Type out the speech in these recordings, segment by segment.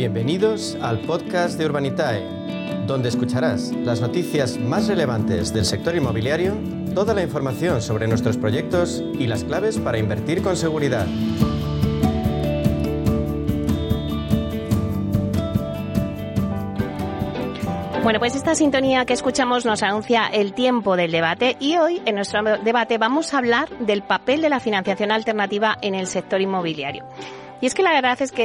Bienvenidos al podcast de Urbanitae, donde escucharás las noticias más relevantes del sector inmobiliario, toda la información sobre nuestros proyectos y las claves para invertir con seguridad. Bueno, pues esta sintonía que escuchamos nos anuncia el tiempo del debate y hoy en nuestro debate vamos a hablar del papel de la financiación alternativa en el sector inmobiliario. Y es que la verdad es que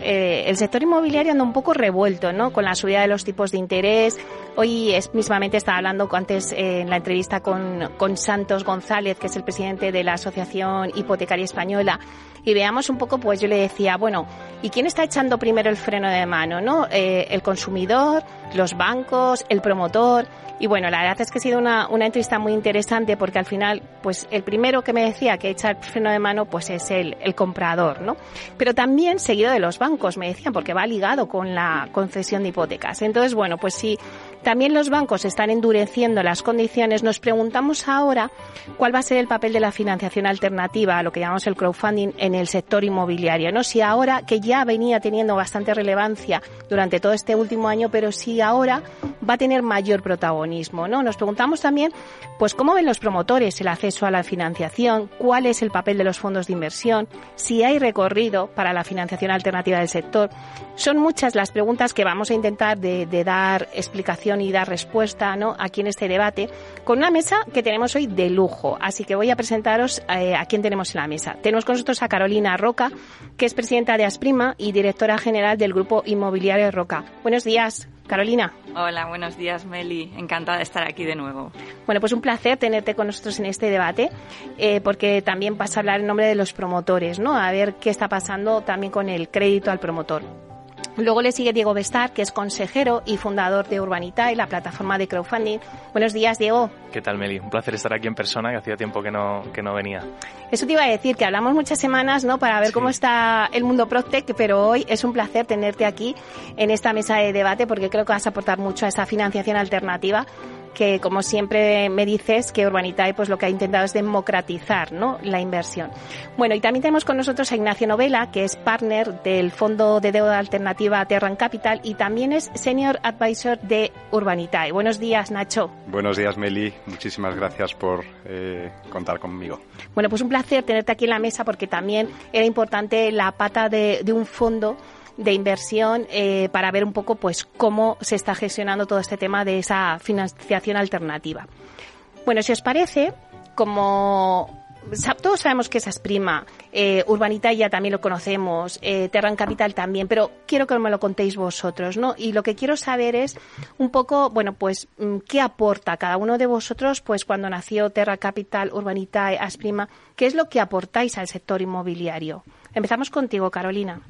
eh, el sector inmobiliario anda un poco revuelto, ¿no? Con la subida de los tipos de interés. Hoy mismamente estaba hablando antes eh, en la entrevista con, Santos González, que es el presidente de la Asociación Hipotecaria Española, y veamos un poco, pues yo le decía, bueno, ¿y quién está echando primero el freno de mano, no? Eh, el consumidor, los bancos, el promotor. Y bueno, la verdad es que ha sido una, una entrevista muy interesante porque al final, pues el primero que me decía que echa el freno de mano, pues es el, comprador, ¿no? Pero también seguido de los bancos, me decían, porque va ligado con la concesión de hipotecas. Entonces, bueno, pues si también los bancos están endureciendo las condiciones, nos preguntamos ahora cuál va a ser el papel de la financiación alternativa, lo que llamamos el crowdfunding, en el sector inmobiliario, ¿no? Si ahora, que ya venía teniendo bastante relevancia durante todo este último año, pero si ahora va a tener mayor protagonismo, ¿no? Nos preguntamos también, pues, cómo ven los promotores el acceso a la financiación, cuál es el papel de los fondos de inversión, si hay recorrido para la financiación alternativa del sector. Son muchas las preguntas que vamos a intentar de dar explicación y dar respuesta, ¿no? Aquí en este debate, con una mesa que tenemos hoy de lujo. Así que voy a presentaros eh, a quién tenemos en la mesa. Tenemos con nosotros a Carolina Roca, que es presidenta de Asprima y directora general del Grupo Inmobiliario Roca. Buenos días. Carolina. Hola, buenos días, Meli. Encantada de estar aquí de nuevo. Bueno, pues un placer tenerte con nosotros en este debate, eh, porque también vas a hablar en nombre de los promotores, ¿no? A ver qué está pasando también con el crédito al promotor. Luego le sigue Diego Bestar, que es consejero y fundador de Urbanita y la plataforma de crowdfunding. Buenos días, Diego. ¿Qué tal, Meli? Un placer estar aquí en persona, que hacía tiempo que no, que no venía. Eso te iba a decir, que hablamos muchas semanas, ¿no? Para ver Sí. cómo está el mundo Proctec, pero hoy es un placer tenerte aquí en esta mesa de debate porque creo que vas a aportar mucho a esta financiación alternativa que como siempre me dices que Urbanitae pues lo que ha intentado es democratizar ¿no? la inversión. Bueno, y también tenemos con nosotros a Ignacio Novela, que es partner del Fondo de Deuda Alternativa Terran Capital y también es Senior Advisor de Urbanitae. Buenos días, Nacho. Buenos días, Meli. Muchísimas gracias por eh, contar conmigo. Bueno, pues un placer tenerte aquí en la mesa porque también era importante la pata de, de un fondo de inversión eh, para ver un poco pues cómo se está gestionando todo este tema de esa financiación alternativa. Bueno, si os parece, como todos sabemos que esa es prima, eh, Urbanita ya también lo conocemos, eh, Terran Capital también, pero quiero que me lo contéis vosotros, ¿no? Y lo que quiero saber es un poco, bueno, pues, mm, ¿qué aporta cada uno de vosotros, pues, cuando nació Terra Capital, Urbanita, Asprima? ¿Qué es lo que aportáis al sector inmobiliario? Empezamos contigo, Carolina.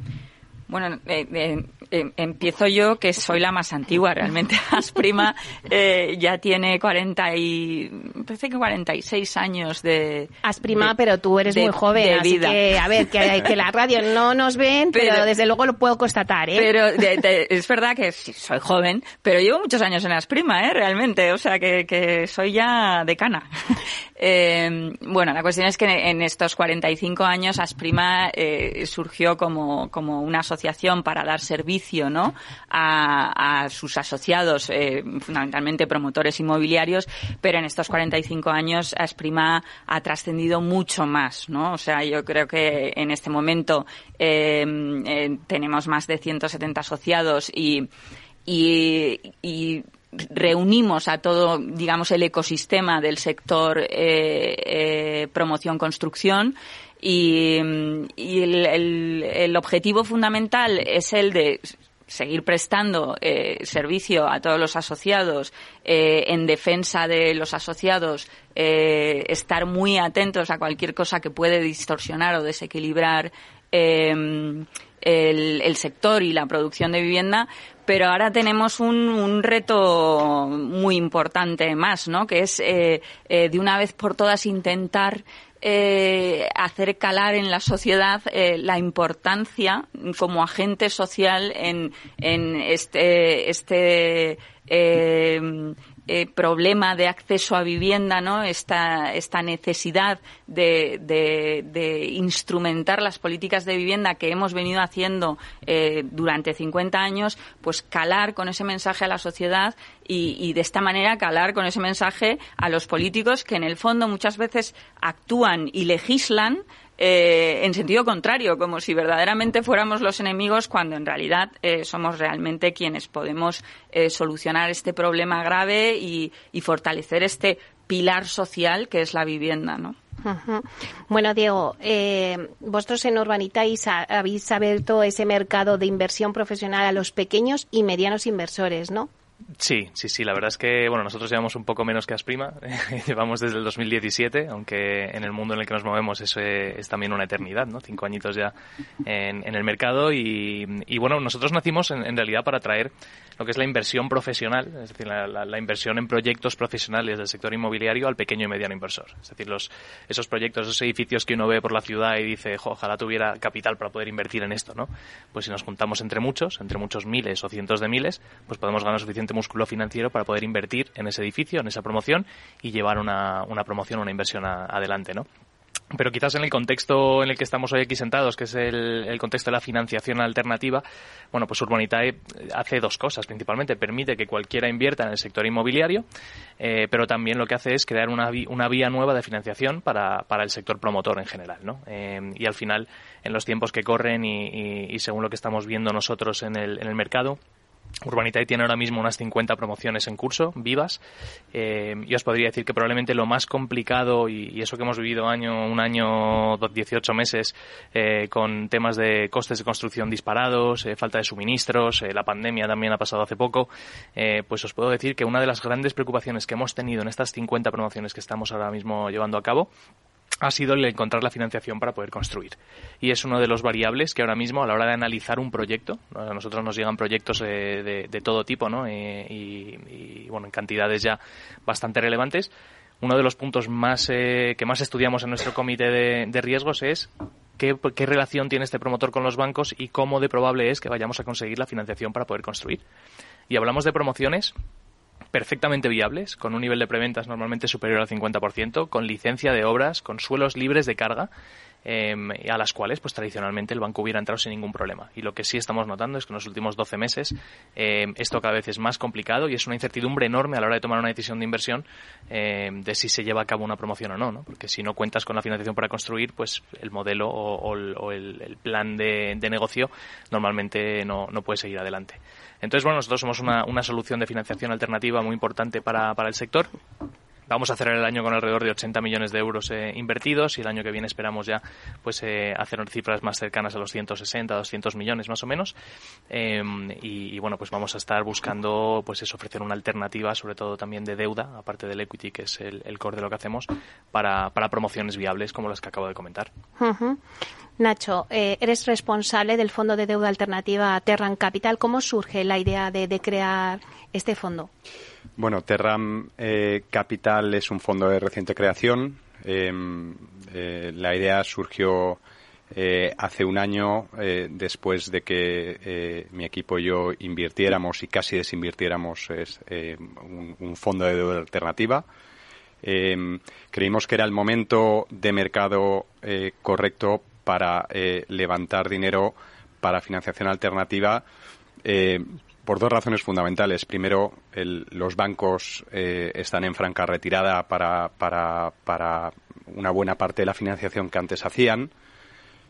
Bueno, eh, eh, eh, empiezo yo, que soy la más antigua realmente. Asprima eh, ya tiene 40 y, parece que 46 años de... Asprima, de- pero tú eres de- muy joven, así vida. que, a ver, que, que la radio no nos ven, pero, Pero- desde luego lo puedo constatar, ¿eh? Pero de- es verdad que sí, soy joven, pero llevo muchos años en Asprima, ¿eh? Realmente, o sea que, que soy ya decana. Eh, bueno, la cuestión es que en estos 45 años Asprima eh, surgió como, como una asociación para dar servicio, ¿no? A, sus asociados, eh, fundamentalmente promotores inmobiliarios, pero en estos 45 años Asprima ha trascendido mucho más, ¿no? O sea, yo creo que en este momento eh, eh, tenemos más de 170 asociados y, reunimos a todo, digamos, el ecosistema del sector eh, promoción-construcción y, el, objetivo fundamental es el de seguir prestando eh, servicio a todos los asociados eh, en defensa de los asociados, eh, estar muy atentos a cualquier cosa que puede distorsionar o desequilibrar eh, el, sector y la producción de vivienda, pero ahora tenemos un, reto muy importante más, ¿no? Que es de una vez por todas intentar eh, hacer calar en la sociedad eh, la importancia como agente social en, en este, este eh, eh, problema de acceso a vivienda, ¿no? Esta, esta necesidad de, de, instrumentar las políticas de vivienda que hemos venido haciendo eh, durante 50 años, pues calar con ese mensaje a la sociedad y, de esta manera calar con ese mensaje a los políticos que en el fondo muchas veces actúan y legislan eh, en sentido contrario, como si verdaderamente fuéramos los enemigos cuando en realidad eh, somos realmente quienes podemos eh, solucionar este problema grave y, fortalecer este pilar social que es la vivienda, ¿no? Bueno, Diego, vosotros en Urbanitais habéis abierto ese mercado de inversión profesional a los pequeños y medianos inversores, ¿no? Sí, sí, sí. La verdad es que bueno, nosotros llevamos un poco menos que Asprima. llevamos desde el 2017, aunque en el mundo en el que nos movemos eso es también una eternidad, ¿no? Cinco añitos ya en, el mercado y, bueno, nosotros nacimos en, realidad para traer lo que es la inversión profesional, es decir, la, inversión en proyectos profesionales del sector inmobiliario al pequeño y mediano inversor. Es decir, los, esos proyectos, esos edificios que uno ve por la ciudad y dice, ojalá tuviera capital para poder invertir en esto, ¿no? Pues si nos juntamos entre muchos, entre muchos miles o cientos de miles, pues podemos ganar suficiente músculo financiero para poder invertir en ese edificio, en esa promoción y llevar una, una promoción, una inversión adelante, ¿no? Pero quizás en el contexto en el que estamos hoy aquí sentados, que es el, contexto de la financiación alternativa, bueno, pues Urbanitae hace dos cosas principalmente. Permite que cualquiera invierta en el sector inmobiliario, eh, pero también lo que hace es crear una, una vía nueva de financiación para, para, el sector promotor en general, ¿no? Eh, y al final, en los tiempos que corren y, y según lo que estamos viendo nosotros en el, en el mercado, Urbanitae tiene ahora mismo unas 50 promociones en curso, vivas, eh, y os podría decir que probablemente lo más complicado, y, eso que hemos vivido año, un año, 18 meses, eh, con temas de costes de construcción disparados, eh, falta de suministros, la pandemia también ha pasado hace poco, pues os puedo decir que una de las grandes preocupaciones que hemos tenido en estas 50 promociones que estamos ahora mismo llevando a cabo ha sido el encontrar la financiación para poder construir. Y es uno de los variables que ahora mismo, a la hora de analizar un proyecto, a nosotros nos llegan proyectos de, todo tipo, ¿no? Eh, y, bueno, en cantidades ya bastante relevantes. Uno de los puntos más eh, que más estudiamos en nuestro comité de, riesgos es qué relación tiene este promotor con los bancos y cómo de probable es que vayamos a conseguir la financiación para poder construir. Y hablamos de promociones perfectamente viables, con un nivel de preventas normalmente superior al 50%, con licencia de obras, con suelos libres de carga, em, a las cuales pues tradicionalmente el banco hubiera entrado sin ningún problema. Y lo que sí estamos notando es que en los últimos 12 meses em, esto cada vez es más complicado y es una incertidumbre enorme a la hora de tomar una decisión de inversión em, de si se lleva a cabo una promoción o no, ¿no? Porque si no cuentas con la financiación para construir, pues el modelo o, el, plan de, negocio normalmente no, no puede seguir adelante. Entonces, bueno, nosotros somos una, una solución de financiación alternativa muy importante para, para el sector. Vamos a cerrar el año con alrededor de 80 millones de euros eh, invertidos y el año que viene esperamos ya pues eh, hacer cifras más cercanas a los 160, 200 millones más o menos. Em, y, bueno, pues vamos a estar buscando pues es ofrecer una alternativa, sobre todo también de deuda, aparte del equity, que es el, core de lo que hacemos, para, para promociones viables como las que acabo de comentar. Nacho, eh, eres responsable del Fondo de Deuda Alternativa Terran Capital. ¿Cómo surge la idea de, de crear este fondo? Bueno, Terram eh, Capital es un fondo de reciente creación. Em, eh, la idea surgió eh, hace un año después de que mi equipo y yo invirtiéramos y casi desinvirtiéramos un, un, fondo de deuda alternativa. Em, creímos que era el momento de mercado correcto para levantar dinero para financiación alternativa por dos razones fundamentales. Primero, los bancos eh, están en franca retirada para, una buena parte de la financiación que antes hacían.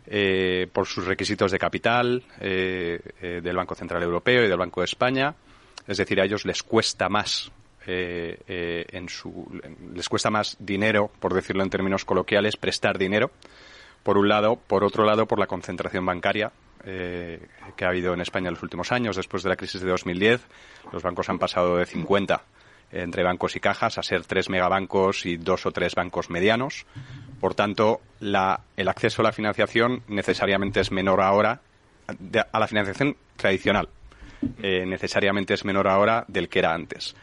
Eh, por sus requisitos de capital eh, del Banco Central Europeo y del Banco de España. Es decir, a ellos les cuesta más su, les cuesta más dinero, por decirlo en términos coloquiales, prestar dinero. Por un lado, por otro lado, por la concentración bancaria eh, que ha habido en España en los últimos años. Después de la crisis de 2010, los bancos han pasado de 50 entre bancos y cajas a ser tres megabancos y dos o tres bancos medianos. Por tanto, el acceso a la financiación necesariamente es menor ahora, a la financiación tradicional, eh, necesariamente es menor ahora del que era antes.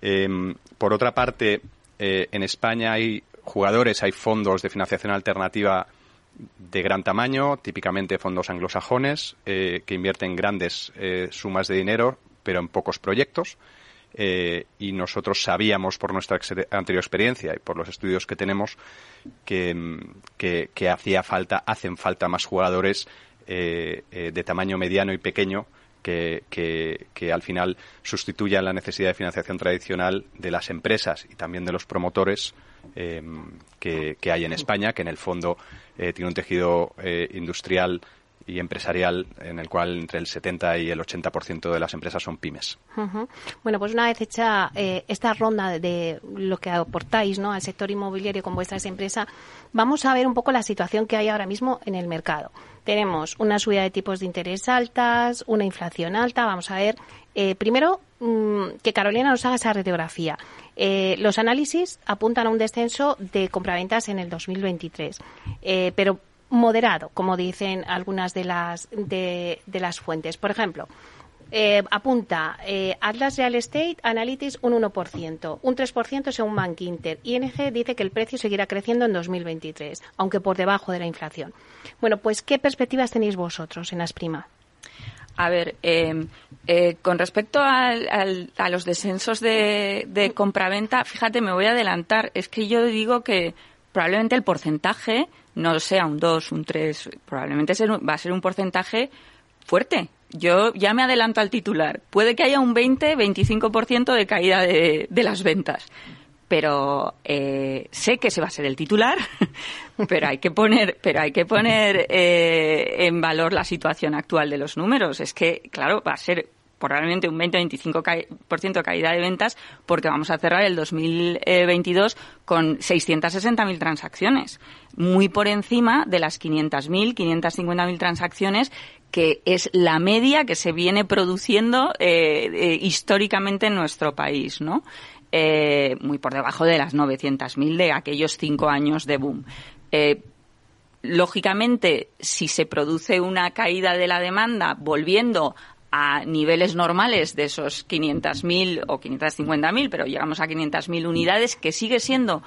Em, por otra parte, eh, en España hay jugadores, hay fondos de financiación alternativa de gran tamaño, típicamente fondos anglosajones, eh, que invierten grandes eh, sumas de dinero, pero en pocos proyectos. eh, y nosotros sabíamos por nuestra anterior experiencia y por los estudios que tenemos que, que, hacía falta, hacen falta más jugadores de tamaño mediano y pequeño que, que, al final sustituyan la necesidad de financiación tradicional de las empresas y también de los promotores que, que, hay en España, que en el fondo tiene un tejido industrial y empresarial en el cual entre el 70 y el 80% de las empresas son pymes. Bueno, pues una vez hecha eh, esta ronda de, lo que aportáis ¿no? al sector inmobiliario con vuestras empresas, vamos a ver un poco la situación que hay ahora mismo en el mercado. Tenemos una subida de tipos de interés altas, una inflación alta. Vamos a ver, eh, primero, mm, que Carolina nos haga esa radiografía. Eh, los análisis apuntan a un descenso de compraventas en el 2023, pero moderado, como dicen algunas de las, de, las fuentes. Por ejemplo, eh, apunta eh, Atlas Real Estate Analytics un 1%, un 3% según Bank Inter. ING dice que el precio seguirá creciendo en 2023, aunque por debajo de la inflación. Bueno, pues, ¿qué perspectivas tenéis vosotros en Asprima? A ver, em, eh, con respecto a los descensos de, de compraventa, fíjate, me voy a adelantar. Es que yo digo que probablemente el porcentaje no sea un 2, un 3, probablemente va a ser un porcentaje fuerte. Yo ya me adelanto al titular. Puede que haya un 20, 25% de caída de, las ventas. Pero eh, sé que ese va a ser el titular, pero hay que poner, pero hay que poner eh, en valor la situación actual de los números. Es que, claro, va a ser probablemente un 20-25% de caída de ventas porque vamos a cerrar el 2022 con 660.000 transacciones, muy por encima de las 500.000, 550.000 transacciones que es la media que se viene produciendo eh, eh, históricamente en nuestro país, ¿no? Eh, muy por debajo de las 900.000 de aquellos cinco años de boom. lógicamente, si se produce una caída de la demanda volviendo a niveles normales de esos 500.000 o 550.000, pero llegamos a 500.000 unidades, que sigue siendo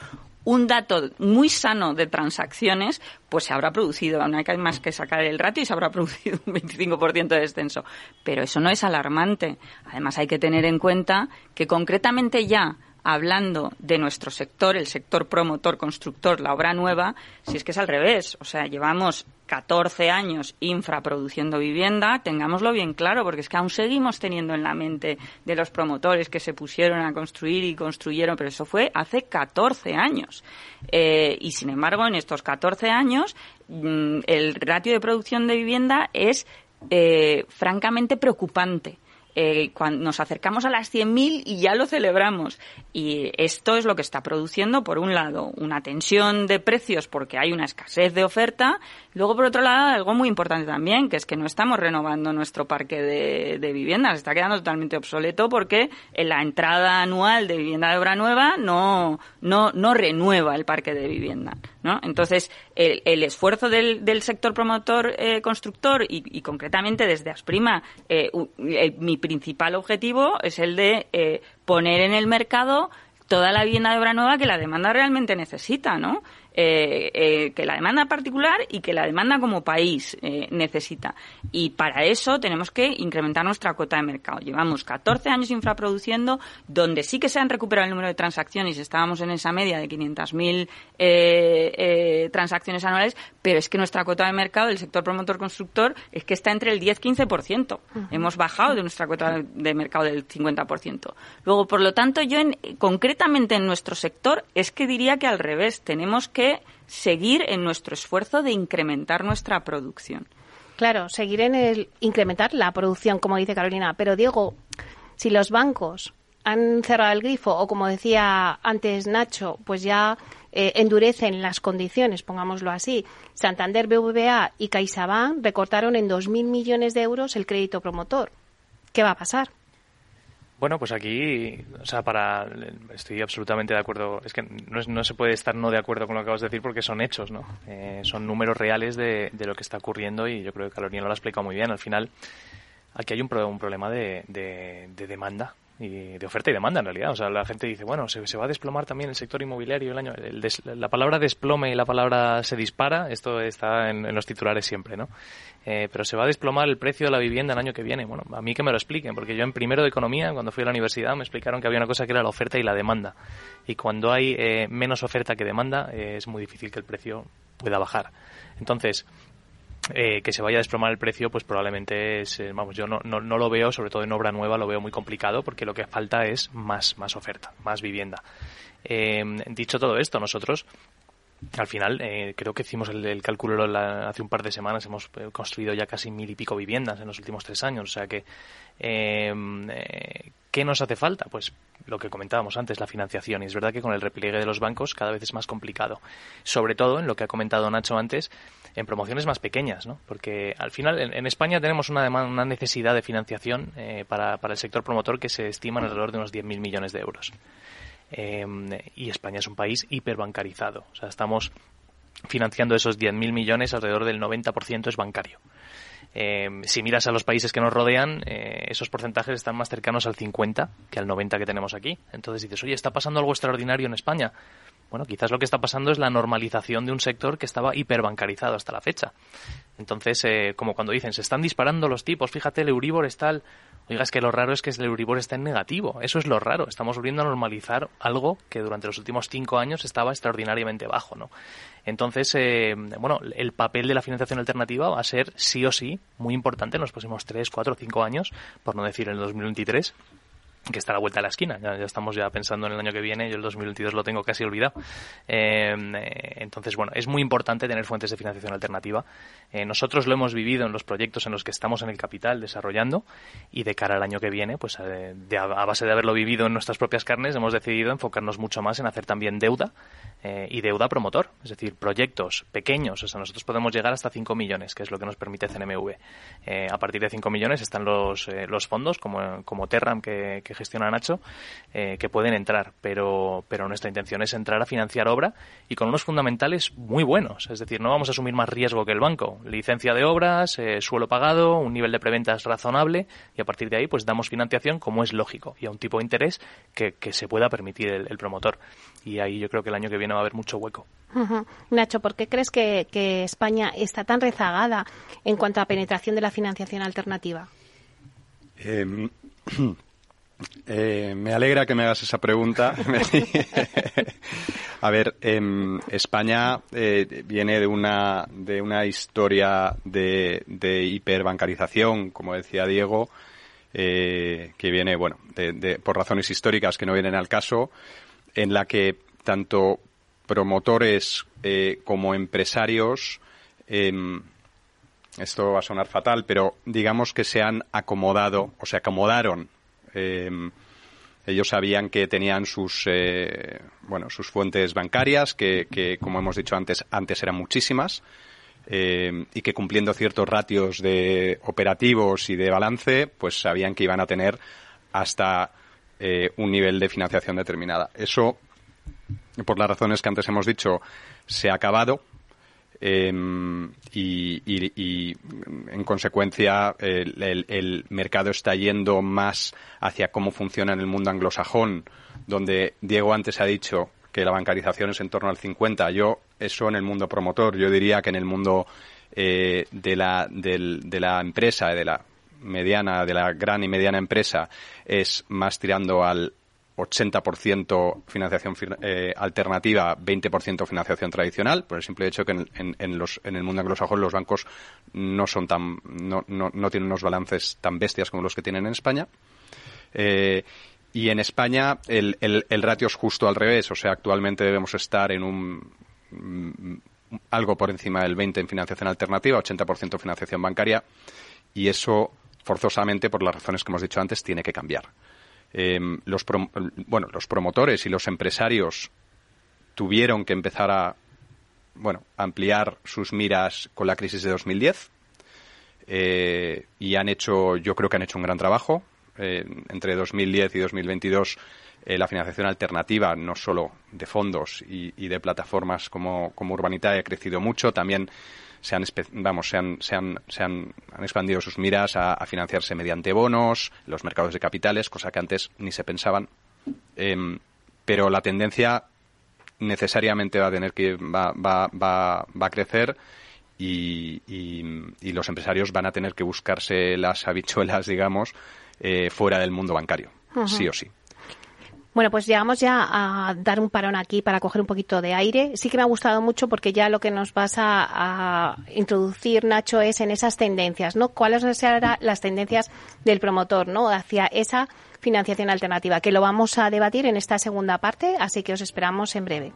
un dato muy sano de transacciones, pues se habrá producido, no hay más que sacar el ratio y se habrá producido un 25% de descenso. Pero eso no es alarmante. Además, hay que tener en cuenta que concretamente ya hablando de nuestro sector, el sector promotor, constructor, la obra nueva, si es que es al revés. O sea, llevamos 14 años infraproduciendo vivienda, tengámoslo bien claro, porque es que aún seguimos teniendo en la mente de los promotores que se pusieron a construir y construyeron, pero eso fue hace 14 años. Eh, y sin embargo, en estos 14 años, mm, el ratio de producción de vivienda es eh, francamente preocupante eh, cuando nos acercamos a las 100.000 y ya lo celebramos. Y esto es lo que está produciendo, por un lado, una tensión de precios porque hay una escasez de oferta. Luego, por otro lado, algo muy importante también, que es que no estamos renovando nuestro parque de, de viviendas. Está quedando totalmente obsoleto porque en la entrada anual de vivienda de obra nueva no, no, no renueva el parque de vivienda. ¿No? Entonces, el, el esfuerzo del, del, sector promotor eh, constructor y, concretamente desde Asprima, eh, mi principal objetivo es el de eh, poner en el mercado toda la vivienda de obra nueva que la demanda realmente necesita, ¿no? Eh, eh, que la demanda particular y que la demanda como país eh, necesita. Y para eso tenemos que incrementar nuestra cuota de mercado. Llevamos 14 años infraproduciendo, donde sí que se han recuperado el número de transacciones, estábamos en esa media de 500.000 eh, transacciones anuales, pero es que nuestra cuota de mercado del sector promotor constructor es que está entre el 10-15%. Hemos bajado de nuestra cuota de mercado del 50%. Luego, por lo tanto, yo en, concretamente en nuestro sector es que diría que al revés, tenemos que seguir en nuestro esfuerzo de incrementar nuestra producción. Claro, seguir en el incrementar la producción, como dice Carolina. Pero Diego, si los bancos han cerrado el grifo o como decía antes Nacho, pues ya eh, endurecen las condiciones, pongámoslo así. Santander, BBVA y CaixaBank recortaron en 2.000 millones de euros el crédito promotor. ¿Qué va a pasar? Bueno, pues aquí, o sea, para, estoy absolutamente de acuerdo. Es que no, se puede estar no de acuerdo con lo que acabas de decir porque son hechos, ¿no? Eh, son números reales de, lo que está ocurriendo y yo creo que Carolina lo ha explicado muy bien. Al final, aquí hay un, un problema de, demanda y de oferta y demanda en realidad. O sea, la gente dice, bueno, se, va a desplomar también el sector inmobiliario el año. la palabra desplome y la palabra se dispara, esto está en, los titulares siempre, ¿no? Eh, pero se va a desplomar el precio de la vivienda el año que viene. Bueno, a mí que me lo expliquen, porque yo en primero de economía, cuando fui a la universidad, me explicaron que había una cosa que era la oferta y la demanda. Y cuando hay eh, menos oferta que demanda, eh, es muy difícil que el precio pueda bajar. Entonces, eh, que se vaya a desplomar el precio, pues probablemente es, eh, vamos, yo no, no, no, lo veo, sobre todo en obra nueva, lo veo muy complicado porque lo que falta es más, más oferta, más vivienda. Eh, dicho todo esto, nosotros al final, creo que hicimos el, cálculo hace un par de semanas, hemos construido ya casi mil y pico viviendas en los últimos tres años, o sea que ¿Qué nos hace falta? Pues lo que comentábamos antes, la financiación. Y es verdad que con el repliegue de los bancos cada vez es más complicado. Sobre todo en lo que ha comentado Nacho antes, en promociones más pequeñas, ¿no? Porque al final en, España tenemos una, una necesidad de financiación eh, para, el sector promotor que se estima en alrededor de unos 10.000 millones de euros. Em, y España es un país hiperbancarizado. O sea, estamos financiando esos 10.000 millones, alrededor del 90% es bancario. Eh, si miras a los países que nos rodean, eh, esos porcentajes están más cercanos al 50 que al 90 que tenemos aquí. Entonces dices, oye, ¿está pasando algo extraordinario en España? Bueno, quizás lo que está pasando es la normalización de un sector que estaba hiperbancarizado hasta la fecha. Entonces, eh, como cuando dicen, se están disparando los tipos, fíjate, el Euribor está tal. Oiga, es que lo raro es que el Euribor está en negativo. Eso es lo raro. Estamos volviendo a normalizar algo que durante los últimos cinco años estaba extraordinariamente bajo, ¿no? Entonces, eh, bueno, el papel de la financiación alternativa va a ser sí o sí muy importante en los próximos tres, cuatro, cinco años, por no decir en el 2023 que está a la vuelta de la esquina. Ya, estamos ya pensando en el año que viene, yo el 2022 lo tengo casi olvidado. Eh, entonces, bueno, es muy importante tener fuentes de financiación alternativa. Eh, nosotros lo hemos vivido en los proyectos en los que estamos en el capital desarrollando y de cara al año que viene, pues eh, a base de haberlo vivido en nuestras propias carnes, hemos decidido enfocarnos mucho más en hacer también deuda y deuda promotor, es decir, proyectos pequeños. O sea, nosotros podemos llegar hasta 5 millones, que es lo que nos permite CNMV. a partir de 5 millones están los, los fondos como, como Terram que gestiona Nacho, eh, que pueden entrar, pero, pero nuestra intención es entrar a financiar obra y con unos fundamentales muy buenos. Es decir, no vamos a asumir más riesgo que el banco. Licencia de obras, eh, suelo pagado, un nivel de preventas razonable y a partir de ahí pues damos financiación como es lógico y a un tipo de interés que, que se pueda permitir el, promotor. Y ahí yo creo que el año que viene va a haber mucho hueco. Nacho, ¿por qué crees que, que España está tan rezagada en cuanto a penetración de la financiación alternativa? Eh, Eh, me alegra que me hagas esa pregunta. a ver, em, España eh, viene de una, de una historia de, hiperbancarización, como decía Diego, eh, que viene, bueno, de, por razones históricas que no vienen al caso, en la que tanto promotores como empresarios em, esto va a sonar fatal, pero digamos que se han acomodado o se acomodaron Em, ellos sabían que tenían sus, eh, bueno, sus fuentes bancarias, que, como hemos dicho antes, antes eran muchísimas, em, y que cumpliendo ciertos ratios de operativos y de balance, pues sabían que iban a tener hasta eh, un nivel de financiación determinada. Eso, por las razones que antes hemos dicho, se ha acabado Em, y, en consecuencia el, mercado está yendo más hacia cómo funciona en el mundo anglosajón, donde Diego antes ha dicho que la bancarización es en torno al 50. Yo, eso en el mundo promotor, yo diría que en el mundo eh, de, la, de la empresa, de la mediana, de la gran y mediana empresa, es más tirando al 80% financiación eh, alternativa, 20% financiación tradicional, por el simple hecho que en, en, los, en el mundo anglosajón los bancos no son tan, no, no, no, tienen unos balances tan bestias como los que tienen en España. Eh, y en España el, el, el, ratio es justo al revés, o sea, actualmente debemos estar en un mm, algo por encima del 20 en financiación alternativa, 80% financiación bancaria, y eso forzosamente, por las razones que hemos dicho antes, tiene que cambiar. Em, los, bueno, los promotores y los empresarios tuvieron que empezar a bueno, ampliar sus miras con la crisis de 2010 eh, y han hecho, yo creo que han hecho un gran trabajo. entre 2010 y 2022 eh, la financiación alternativa, no solo de fondos y, de plataformas como, como ha crecido mucho. También se han, vamos, se han, se han, se han, expandido sus miras a, financiarse mediante bonos, los mercados de capitales, cosa que antes ni se pensaban. Em, pero la tendencia necesariamente va a tener que va, va, va, va a crecer y, y, los empresarios van a tener que buscarse las habichuelas, digamos, eh, fuera del mundo bancario, sí o sí. Bueno, pues llegamos ya a dar un parón aquí para coger un poquito de aire. Sí que me ha gustado mucho porque ya lo que nos vas a, introducir, Nacho, es en esas tendencias, ¿no? ¿Cuáles serán las tendencias del promotor, ¿no? Hacia esa financiación alternativa, que lo vamos a debatir en esta segunda parte, así que os esperamos en breve.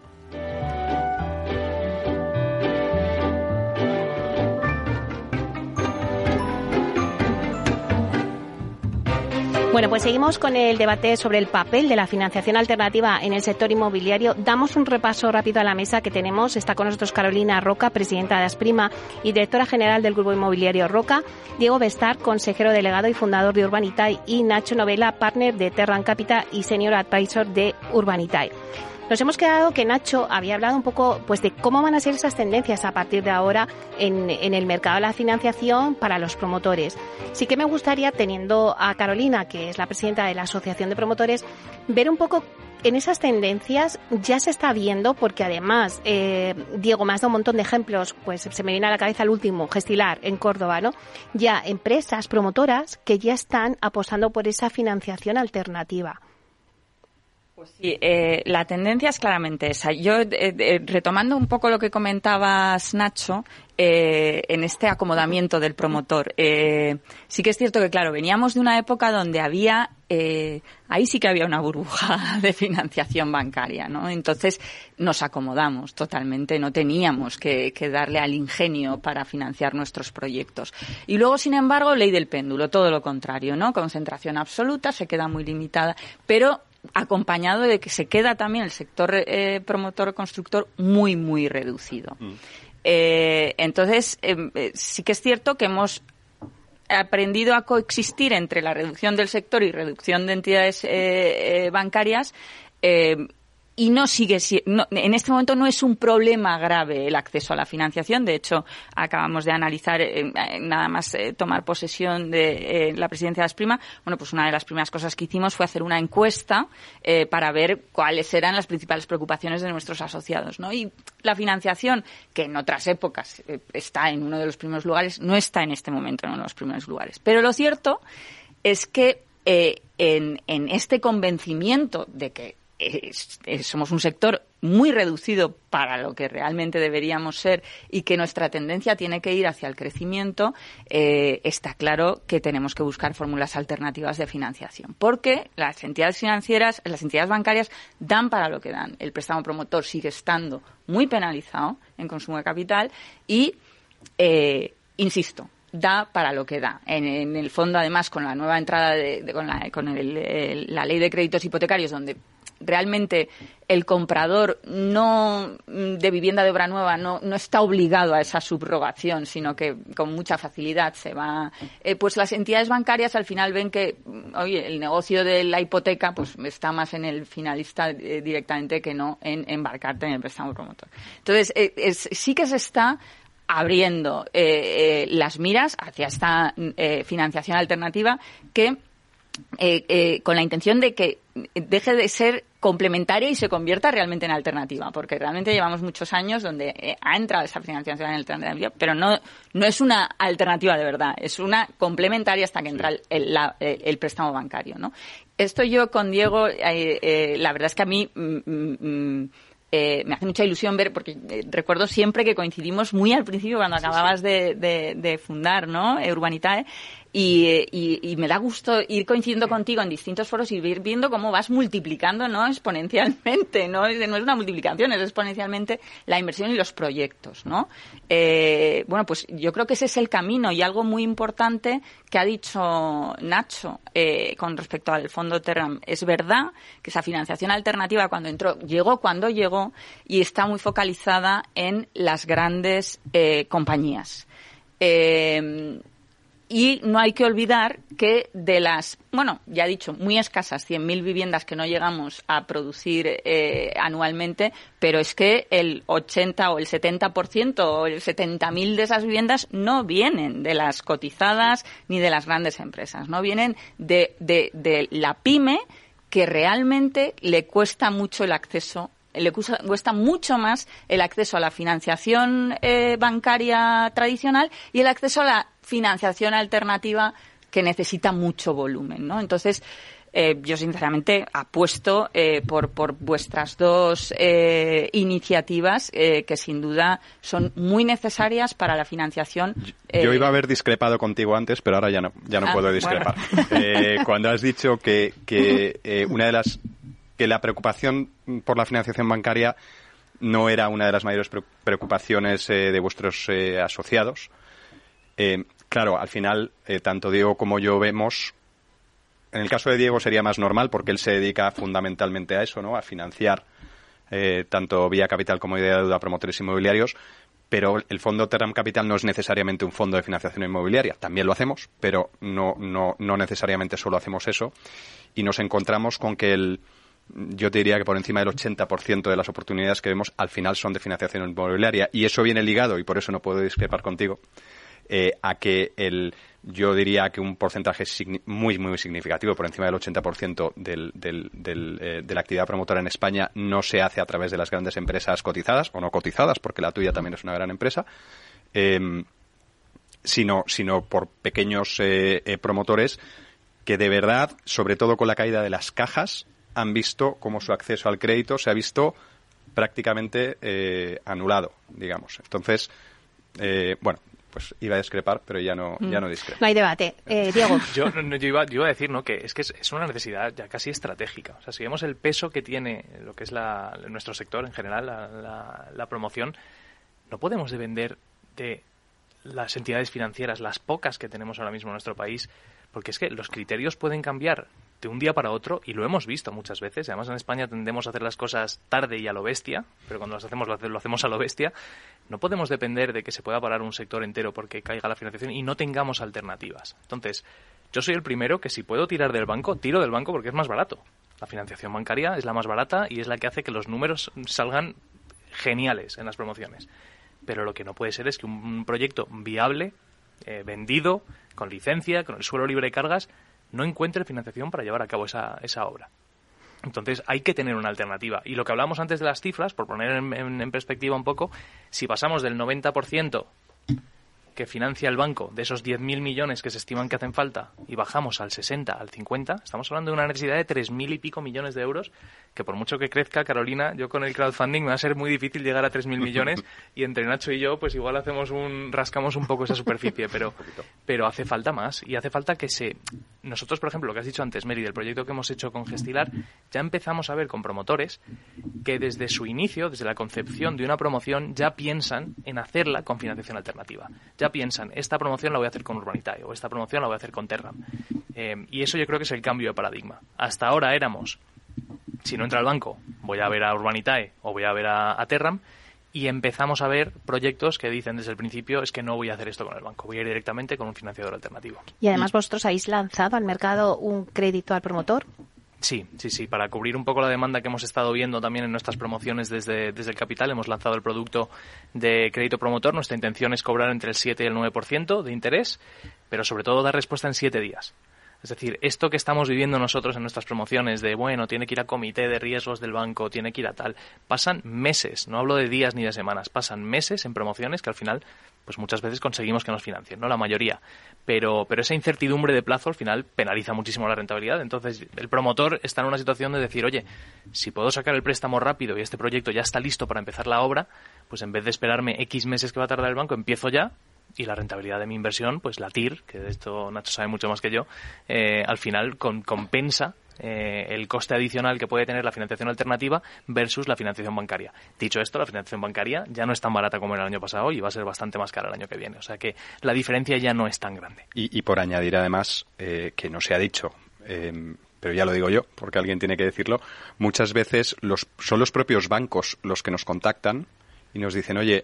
Bueno, pues seguimos con el debate sobre el papel de la financiación alternativa en el sector inmobiliario. Damos un repaso rápido a la mesa que tenemos. Está con nosotros Carolina Roca, presidenta de Asprima y directora general del Grupo Inmobiliario Roca. Diego Bestar, consejero delegado y fundador de Urbanitae. Y Nacho Novela, partner de Terran Capital y senior advisor de Urbanitae. Nos hemos quedado que Nacho había hablado un poco pues de cómo van a ser esas tendencias a partir de ahora en, el mercado de la financiación para los promotores. Sí que me gustaría, teniendo a Carolina, que es la presidenta de la Asociación de Promotores, ver un poco en esas tendencias ya se está viendo, porque además, eh, Diego, más de un montón de ejemplos, pues se me viene a la cabeza el último, Gestilar, en Córdoba, ¿no? Ya empresas promotoras que ya están apostando por esa financiación alternativa. Pues sí, eh, la tendencia es claramente esa. Yo, eh, eh, retomando un poco lo que comentabas, Nacho, en este acomodamiento del promotor, sí que es cierto que, claro, veníamos de una época donde había, ahí sí que había una burbuja de financiación bancaria, ¿no? Entonces nos acomodamos totalmente, no teníamos que, que darle al ingenio para financiar nuestros proyectos. Y luego, sin embargo, ley del péndulo, todo lo contrario, ¿no? Concentración absoluta, se queda muy limitada, pero acompañado de que se queda también el sector eh, promotor constructor muy muy reducido. Mm. Eh, entonces em, eh, sí que es cierto que hemos aprendido a coexistir entre la reducción del sector y reducción de entidades bancarias y no sigue en este momento no es un problema grave el acceso a la financiación. De hecho, acabamos de analizar eh, nada más eh, tomar posesión de eh, la presidencia de Asprima. Bueno, pues una de las primeras cosas que hicimos fue hacer una encuesta para ver cuáles eran las principales preocupaciones de nuestros asociados, ¿no? Y la financiación, que en otras épocas está en uno de los primeros lugares, no está en este momento en uno de los primeros lugares. Pero lo cierto es que en, en este convencimiento de que somos un sector muy reducido para lo que realmente deberíamos ser y que nuestra tendencia tiene que ir hacia el crecimiento, eh, está claro que tenemos que buscar fórmulas alternativas de financiación. Porque las entidades financieras, las entidades bancarias dan para lo que dan. El préstamo promotor sigue estando muy penalizado en consumo de capital y, eh, insisto, da para lo que da. En, el fondo, además, con la nueva entrada de, con, la, con la ley de créditos hipotecarios, donde realmente el comprador no de vivienda de obra nueva no, no está obligado a esa subrogación, sino que con mucha facilidad se va. Eh, pues las entidades bancarias al final ven que, oye, el negocio de la hipoteca pues está más en el finalista eh, directamente que no en embarcarte en el préstamo promotor. Entonces, eh, sí que se está abriendo las miras hacia esta financiación alternativa que con la intención de que deje de ser complementaria y se convierta realmente en alternativa, porque realmente llevamos muchos años donde eh, ha entrado esa financiación en alternativa, pero no, no es una alternativa de verdad, es una complementaria hasta que entra el, el, préstamo bancario. ¿no? Esto yo con Diego, eh, eh, la verdad es que a mí... Mm, mm, mm, me hace mucha ilusión ver, porque recuerdo siempre que coincidimos muy al principio cuando acababas De, de, de, fundar ¿no? Urbanitae, y, y, me da gusto ir coincidiendo contigo en distintos foros y ir viendo cómo vas multiplicando no exponencialmente no no es una multiplicación es exponencialmente la inversión y los proyectos no eh, bueno pues yo creo que ese es el camino y algo muy importante que ha dicho Nacho eh, con respecto al fondo Terram. Es verdad que esa financiación alternativa cuando entró llegó cuando llegó y está muy focalizada en las grandes eh, compañías y no hay que olvidar que de las, bueno, ya he dicho, muy escasas 100.000 viviendas que no llegamos a producir eh, anualmente, pero es que el 80 o el 70% o el 70.000 de esas viviendas no vienen de las cotizadas ni de las grandes empresas, no vienen de, de, la pyme que realmente le cuesta mucho el acceso le cuesta mucho más el acceso a la financiación eh, bancaria tradicional y el acceso a la financiación alternativa que necesita mucho volumen, ¿no? Entonces, eh, yo sinceramente apuesto eh, por, por vuestras dos eh, iniciativas que sin duda son muy necesarias para la financiación. Yo iba a haber discrepado contigo antes, pero ahora ya no, ya no ah, puedo discrepar. cuando has dicho que, que una de las que la preocupación por la financiación bancaria no era una de las mayores preocupaciones de vuestros asociados. Claro, al final, tanto Diego como yo vemos en el caso de Diego sería más normal porque él se dedica fundamentalmente a eso, ¿no? A financiar eh, tanto vía capital como vía deuda a promotores inmobiliarios. Pero el fondo Terram Capital no es necesariamente un fondo de financiación inmobiliaria. También lo hacemos, pero no, no, no necesariamente solo hacemos eso. Y nos encontramos con que el, yo te diría que por encima del 80% de las oportunidades que vemos al final son de financiación inmobiliaria. Y eso viene ligado, y por eso no puedo discrepar contigo, eh, a que el, yo diría que un porcentaje muy, muy significativo, por encima del 80% del, del, eh, de la actividad promotora en España, no se hace a través de las grandes empresas cotizadas o no cotizadas, porque la tuya también es una gran empresa, em, sino, sino por pequeños eh, eh, promotores que de verdad, sobre todo con la caída de las cajas, han visto cómo su acceso al crédito se ha visto prácticamente anulado, digamos. Entonces, bueno, pues iba a discrepar, pero ya no, ya no mm. discrepo. No hay debate. Eh, Diego. yo, iba, a decir ¿no? que es que es, una necesidad ya casi estratégica. O sea, si vemos el peso que tiene lo que es la, nuestro sector en general, la, la promoción, no podemos depender de las entidades financieras, las pocas que tenemos ahora mismo en nuestro país, porque es que los criterios pueden cambiar de un día para otro y lo hemos visto muchas veces. Además en España tendemos a hacer las cosas tarde y a lo bestia, pero cuando las hacemos lo hacemos a lo bestia. No podemos depender de que se pueda parar un sector entero porque caiga la financiación y no tengamos alternativas. Entonces, yo soy el primero que si puedo tirar del banco, tiro del banco porque es más barato. La financiación bancaria es la más barata y es la que hace que los números salgan geniales en las promociones. Pero lo que no puede ser es que un proyecto viable, eh, vendido, con licencia, con el suelo libre de cargas, no encuentre financiación para llevar a cabo esa, esa obra. Entonces hay que tener una alternativa. Y lo que hablamos antes de las cifras, por poner en, perspectiva un poco, si pasamos del 90% que financia el banco de esos 10.000 millones que se estiman que hacen falta y bajamos al 60, al 50, estamos hablando de una necesidad de 3.000 y pico millones de euros que por mucho que crezca, Carolina, yo con el crowdfunding me va a ser muy difícil llegar a 3.000 millones y entre Nacho y yo pues igual hacemos un rascamos un poco esa superficie, pero pero hace falta más y hace falta que se nosotros, por ejemplo, lo que has dicho antes, Mary, del proyecto que hemos hecho con Gestilar, ya empezamos a ver con promotores que desde su inicio, desde la concepción de una promoción, ya piensan en hacerla con financiación alternativa. Ya piensan, esta promoción la voy a hacer con Urbanitae o esta promoción la voy a hacer con Terram. Eh, y eso yo creo que es el cambio de paradigma. Hasta ahora éramos si no entra al banco, voy a ver a Urbanitae o voy a ver a, Terram y empezamos a ver proyectos que dicen desde el principio es que no voy a hacer esto con el banco, voy a ir directamente con un financiador alternativo. Y además vosotros habéis lanzado al mercado un crédito al promotor. Sí, sí, sí. Para cubrir un poco la demanda que hemos estado viendo también en nuestras promociones desde, desde el capital, hemos lanzado el producto de crédito promotor. Nuestra intención es cobrar entre el 7 y el 9% de interés, pero sobre todo dar respuesta en 7 días. Es decir, esto que estamos viviendo nosotros en nuestras promociones de, bueno, tiene que ir a comité de riesgos del banco, tiene que ir a tal, pasan meses, no hablo de días ni de semanas, pasan meses en promociones que al final, pues muchas veces conseguimos que nos financien, ¿no? La mayoría. Pero, pero esa incertidumbre de plazo al final penaliza muchísimo la rentabilidad. Entonces, el promotor está en una situación de decir, oye, si puedo sacar el préstamo rápido y este proyecto ya está listo para empezar la obra, pues en vez de esperarme X meses que va a tardar el banco, empiezo ya y la rentabilidad de mi inversión, pues la TIR, que de esto Nacho sabe mucho más que yo, eh, al final compensa eh, el coste adicional que puede tener la financiación alternativa versus la financiación bancaria. Dicho esto, la financiación bancaria ya no es tan barata como era el año pasado y va a ser bastante más cara el año que viene. O sea que la diferencia ya no es tan grande. Y, por añadir además, eh, que no se ha dicho, pero ya lo digo yo, porque alguien tiene que decirlo, muchas veces los, son los propios bancos los que nos contactan y nos dicen, oye,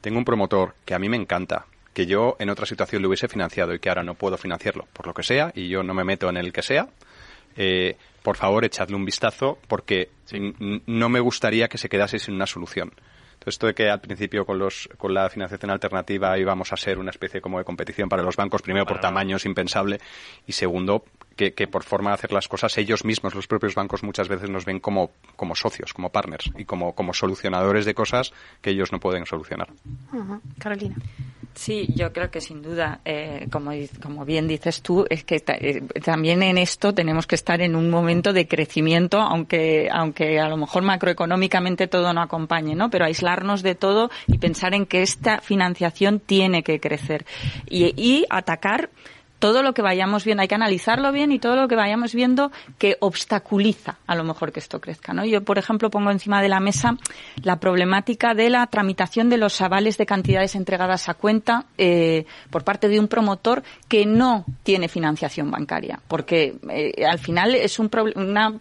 tengo un promotor que a mí me encanta, que yo en otra situación le hubiese financiado y que ahora no puedo financiarlo, por lo que sea, y yo no me meto en el que sea, eh, por favor echadle un vistazo porque no me gustaría que se quedase sin una solución. Entonces, esto de que al principio con, los, con la financiación alternativa íbamos a ser una especie como de competición para los bancos, primero por tamaño es impensable y segundo que, por forma de hacer las cosas ellos mismos, los propios bancos muchas veces nos ven como, como socios, como partners y como, como solucionadores de cosas que ellos no pueden solucionar. Carolina. Sí, yo creo que sin duda, eh, como, como bien dices tú, es que eh, también en esto tenemos que estar en un momento de crecimiento, aunque, aunque a lo mejor macroeconómicamente todo no acompañe, ¿no? Pero aislarnos de todo y pensar en que esta financiación tiene que crecer y, y atacar todo lo que vayamos viendo, hay que analizarlo bien y todo lo que vayamos viendo que obstaculiza a lo mejor que esto crezca. ¿no? Yo, por ejemplo, pongo encima de la mesa la problemática de la tramitación de los avales de cantidades entregadas a cuenta eh, por parte de un promotor que no tiene financiación bancaria, porque eh, al final es un una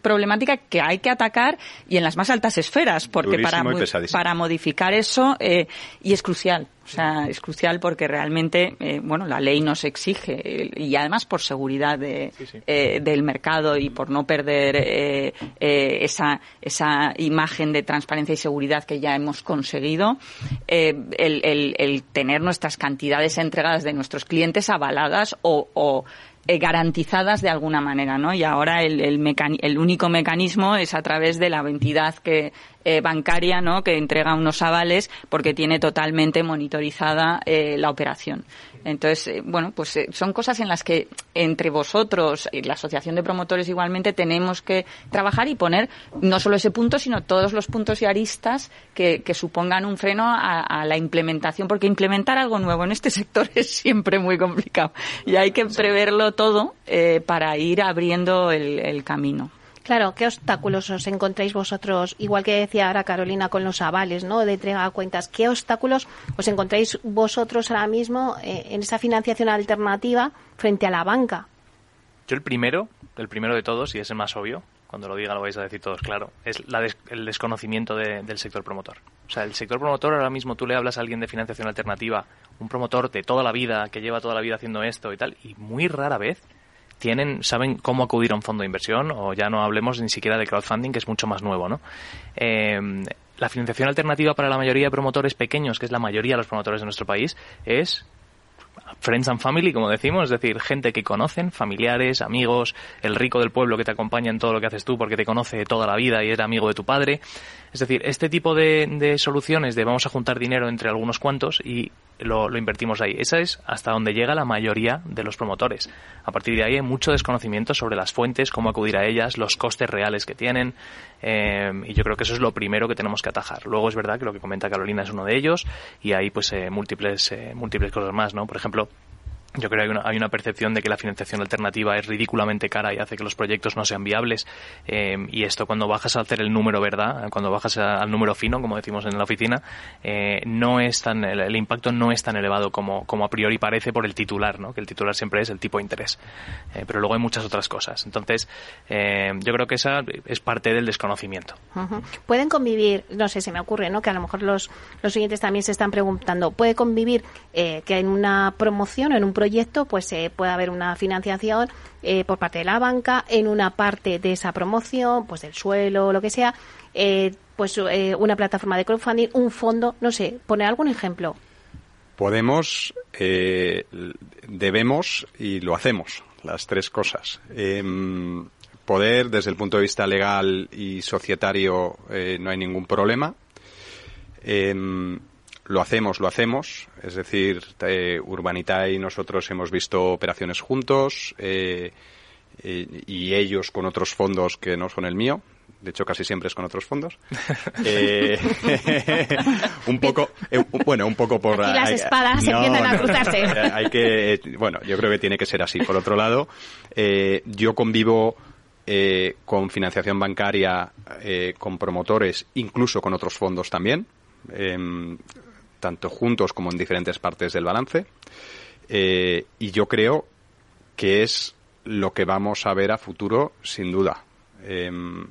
problemática que hay que atacar y en las más altas esferas, porque para, para modificar eso eh, y es crucial. O sea, es crucial porque realmente, eh, bueno, la ley nos exige y además por seguridad de, eh, del mercado y por no perder eh, esa, esa imagen de transparencia y seguridad que ya hemos conseguido, el, el, el, tener nuestras cantidades entregadas de nuestros clientes avaladas o, o garantizadas de alguna manera, ¿no? Y ahora el, el, el, único mecanismo es a través de la entidad que eh, bancaria, ¿no? Que entrega unos avales porque tiene totalmente monitorizada eh, la operación. Entonces, eh, bueno, pues son cosas en las que entre vosotros y la Asociación de Promotores igualmente tenemos que trabajar y poner no solo ese punto, sino todos los puntos y aristas que, que supongan un freno a, la implementación, porque implementar algo nuevo en este sector es siempre muy complicado y hay que preverlo todo para ir abriendo el camino. Claro, ¿qué obstáculos os encontráis vosotros, igual que decía ahora Carolina con los avales, ¿no? De entrega a cuentas, ¿qué obstáculos os encontráis vosotros ahora mismo eh, en esa financiación alternativa frente a la banca? Yo el primero, el primero de todos, y es el más obvio, cuando lo diga lo vais a decir todos claro, es el desconocimiento del sector promotor. O sea, el sector promotor ahora mismo tú le hablas a alguien de financiación alternativa, un promotor de toda la vida, que lleva toda la vida haciendo esto y tal, y muy rara vez tienen, saben cómo acudir a un fondo de inversión o ya no hablemos ni siquiera de crowdfunding, que es mucho más nuevo, ¿no? Eh, la financiación alternativa para la mayoría de promotores pequeños, que es la mayoría de los promotores de nuestro país, es friends and family, como decimos, es decir, gente que conocen, familiares, amigos, el rico del pueblo que te acompaña en todo lo que haces tú porque te conoce toda la vida y es amigo de tu padre. Es decir, este tipo de, soluciones de vamos a juntar dinero entre algunos cuantos y lo, invertimos ahí. Esa es hasta donde llega la mayoría de los promotores. A partir de ahí hay mucho desconocimiento sobre las fuentes, cómo acudir a ellas, los costes reales que tienen. Eh, y yo creo que eso es lo primero que tenemos que atajar. Luego es verdad que lo que comenta Carolina es uno de ellos y hay pues eh, múltiples, eh, múltiples cosas más, ¿no? Por ejemplo, yo creo que hay una, hay una, percepción de que la financiación alternativa es ridículamente cara y hace que los proyectos no sean viables. Eh, y esto cuando bajas a hacer el número verdad, cuando bajas al número fino, como decimos en la oficina, eh, no es tan, el, impacto no es tan elevado como, como a priori parece por el titular, ¿no? que el titular siempre es el tipo de interés. Eh, pero luego hay muchas otras cosas. Entonces, yo creo que esa es parte del desconocimiento. Pueden convivir, no sé, se me ocurre, ¿no? que a lo mejor los, los siguientes también se están preguntando, ¿puede convivir que en una promoción o en un proyecto proyecto, pues eh, puede haber una financiación eh, por parte de la banca en una parte de esa promoción, pues del suelo, lo que sea, eh, pues una plataforma de crowdfunding, un fondo, no sé, poner algún ejemplo. Podemos, debemos y lo hacemos, las tres cosas. Em, poder, desde el punto de vista legal y societario, no hay ningún problema. Em, lo hacemos, lo hacemos. Es decir, eh, Urbanita y nosotros hemos visto operaciones juntos eh, eh, y ellos con otros fondos que no son el mío. De hecho, casi siempre es con otros fondos. un poco, bueno, un poco por... Aquí las espadas empiezan a cruzarse. Hay que, bueno, yo creo que tiene que ser así. Por otro lado, yo convivo con financiación bancaria, con promotores, incluso con otros fondos también. Tanto juntos como en diferentes partes del balance. Eh, y yo creo que es lo que vamos a ver a futuro, sin duda. Em,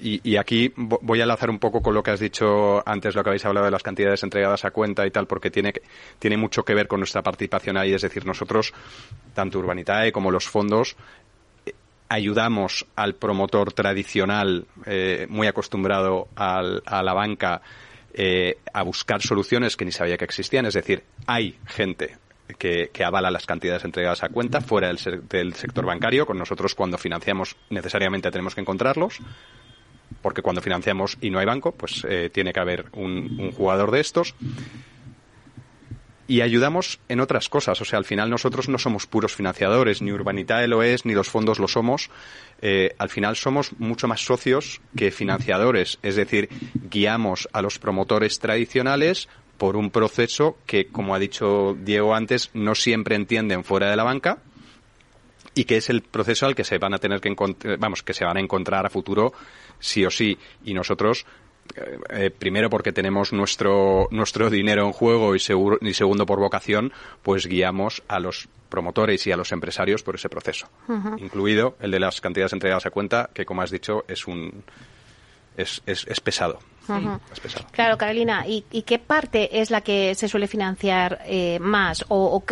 y, aquí voy a enlazar un poco con lo que has dicho antes, lo que habéis hablado de las cantidades entregadas a cuenta y tal, porque tiene, tiene mucho que ver con nuestra participación ahí. Es decir, nosotros, tanto Urbanitae como los fondos, eh, ayudamos al promotor tradicional, eh, muy acostumbrado a la banca, eh, a buscar soluciones que ni sabía que existían. Es decir, hay gente que, avala las cantidades entregadas a cuenta fuera del, sector bancario. Con nosotros, cuando financiamos, necesariamente tenemos que encontrarlos porque cuando financiamos y no hay banco, pues eh, tiene que haber un, jugador de estos. Y ayudamos en otras cosas. O sea, al final nosotros no somos puros financiadores, ni Urbanitae lo es, ni los fondos lo somos. Eh, al final somos mucho más socios que financiadores. Es decir, guiamos a los promotores tradicionales por un proceso que, como ha dicho Diego antes, no siempre entienden fuera de la banca y que es el proceso al que se van a tener que vamos que se van a encontrar a futuro sí o sí y nosotros eh, eh, primero porque tenemos nuestro nuestro dinero en juego y, seguro, y segundo por vocación pues guiamos a los promotores y a los empresarios por ese proceso incluido el de las cantidades entregadas a cuenta que como has dicho es un es, es pesado Claro, Carolina, ¿y, qué parte es la que se suele financiar eh, más? O,